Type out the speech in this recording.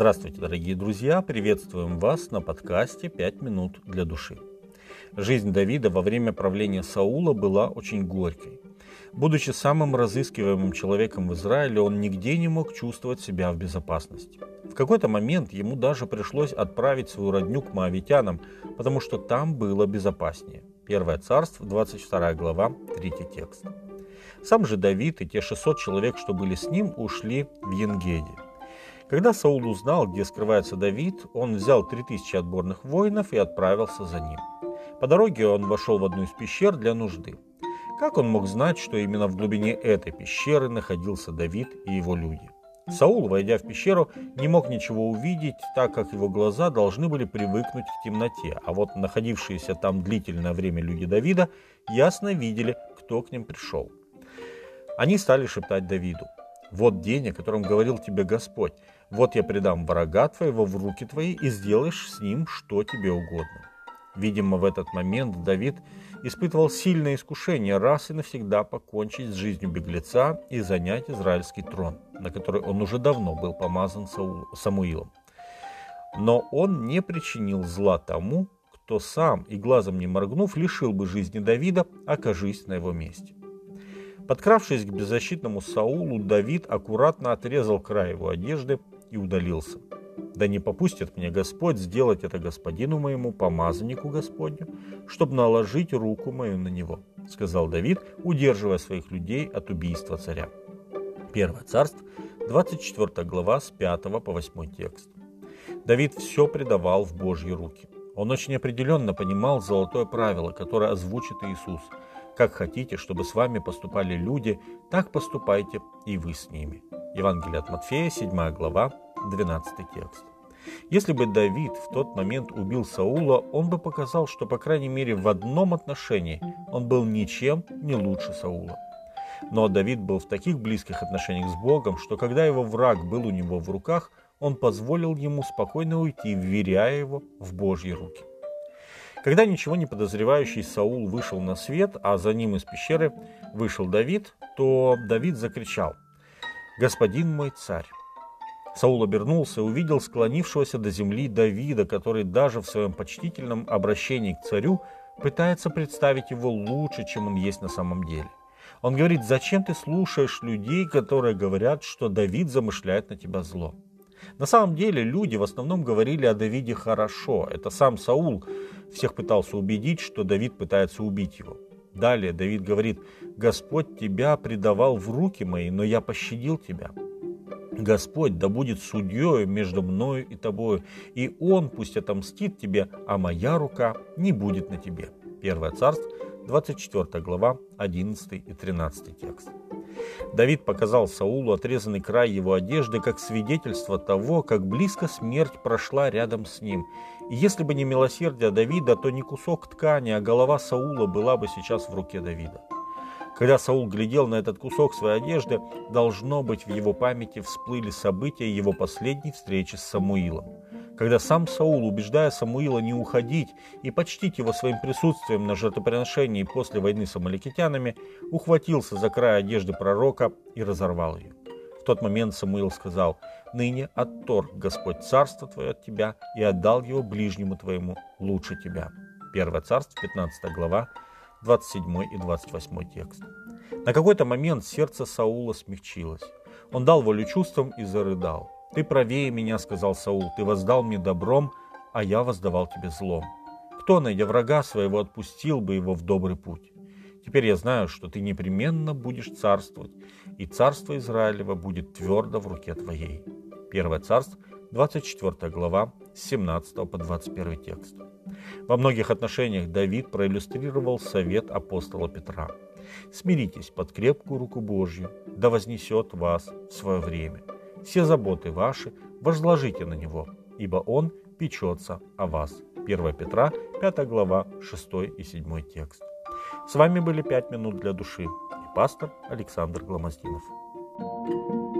Здравствуйте, дорогие друзья! Приветствуем вас на подкасте «Пять минут для души». Жизнь Давида во время правления Саула была очень горькой. Будучи самым разыскиваемым человеком в Израиле, он нигде не мог чувствовать себя в безопасности. В какой-то момент ему даже пришлось отправить свою родню к моавитянам, потому что там было безопаснее. Первое царство, 22 глава, 3 текст. Сам же Давид и те 600 человек, что были с ним, ушли в Енгеде. Когда Саул узнал, где скрывается Давид, он взял 3000 отборных воинов и отправился за ним. По дороге он вошел в одну из пещер для нужды. Как он мог знать, что именно в глубине этой пещеры находился Давид и его люди? Саул, войдя в пещеру, не мог ничего увидеть, так как его глаза должны были привыкнуть к темноте, а вот находившиеся там длительное время люди Давида ясно видели, кто к ним пришел. Они стали шептать Давиду, «Вот день, о котором говорил тебе Господь, вот я предам врага твоего в руки твои и сделаешь с ним что тебе угодно». Видимо, в этот момент Давид испытывал сильное искушение раз и навсегда покончить с жизнью беглеца и занять израильский трон, на который он уже давно был помазан Самуилом. Но он не причинил зла тому, кто сам и глазом не моргнув лишил бы жизни Давида, окажись на его месте. Подкравшись к беззащитному Саулу, Давид аккуратно отрезал край его одежды и удалился – да не попустит мне Господь сделать это господину моему, помазаннику Господню, чтобы наложить руку мою на него, сказал Давид, удерживая своих людей от убийства царя. Первое царство, 24 глава, с 5 по 8 текст. Давид все предавал в Божьи руки. Он очень определенно понимал золотое правило, которое озвучит Иисус. Как хотите, чтобы с вами поступали люди, так поступайте и вы с ними. Евангелие от Матфея, 7 глава, 12 текст. Если бы Давид в тот момент убил Саула, он бы показал, что, по крайней мере, в одном отношении он был ничем не лучше Саула. Но Давид был в таких близких отношениях с Богом, что когда его враг был у него в руках, он позволил ему спокойно уйти, вверяя его в Божьи руки. Когда ничего не подозревающий Саул вышел на свет, а за ним из пещеры вышел Давид, то Давид закричал «Господин мой царь!» Саул обернулся и увидел склонившегося до земли Давида, который даже в своем почтительном обращении к царю пытается представить его лучше, чем он есть на самом деле. Он говорит, зачем ты слушаешь людей, которые говорят, что Давид замышляет на тебя зло? На самом деле люди в основном говорили о Давиде хорошо. Это сам Саул всех пытался убедить, что Давид пытается убить его. Далее Давид говорит, Господь тебя предавал в руки мои, но я пощадил тебя. Господь да будет судьей между мною и тобою, и Он пусть отомстит тебе, а моя рука не будет на тебе. Первое царство, 24 глава, 11 и 13 текст. Давид показал Саулу отрезанный край его одежды как свидетельство того, как близко смерть прошла рядом с ним. И если бы не милосердие Давида, то не кусок ткани, а голова Саула была бы сейчас в руке Давида. Когда Саул глядел на этот кусок своей одежды, должно быть, в его памяти всплыли события его последней встречи с Самуилом. Когда сам Саул, убеждая Самуила не уходить и почтить его своим присутствием на жертвоприношении после войны с амаликитянами, ухватился за край одежды пророка и разорвал ее. В тот момент Самуил сказал, «Ныне отторг Господь царство твое от тебя и отдал его ближнему твоему лучше тебя». Первое царство, 15 глава, 27 и 28 текст. На какой-то момент сердце Саула смягчилось. Он дал волю чувствам и зарыдал. «Ты правее меня, — сказал Саул, — ты воздал мне добром, а я воздавал тебе злом. Кто, найдя врага своего, отпустил бы его в добрый путь? Теперь я знаю, что ты непременно будешь царствовать, и царство Израилева будет твердо в руке твоей». Первое царство, 24 глава, с 17 по 21 текст. Во многих отношениях Давид проиллюстрировал совет апостола Петра. «Смиритесь под крепкую руку Божью, да вознесет вас в свое время. Все заботы ваши возложите на Него, ибо Он печется о вас». 1 Петра, 5 глава, 6 и 7 текст. С вами были «Пять минут для души» и пастор Александр Гломоздинов. thank you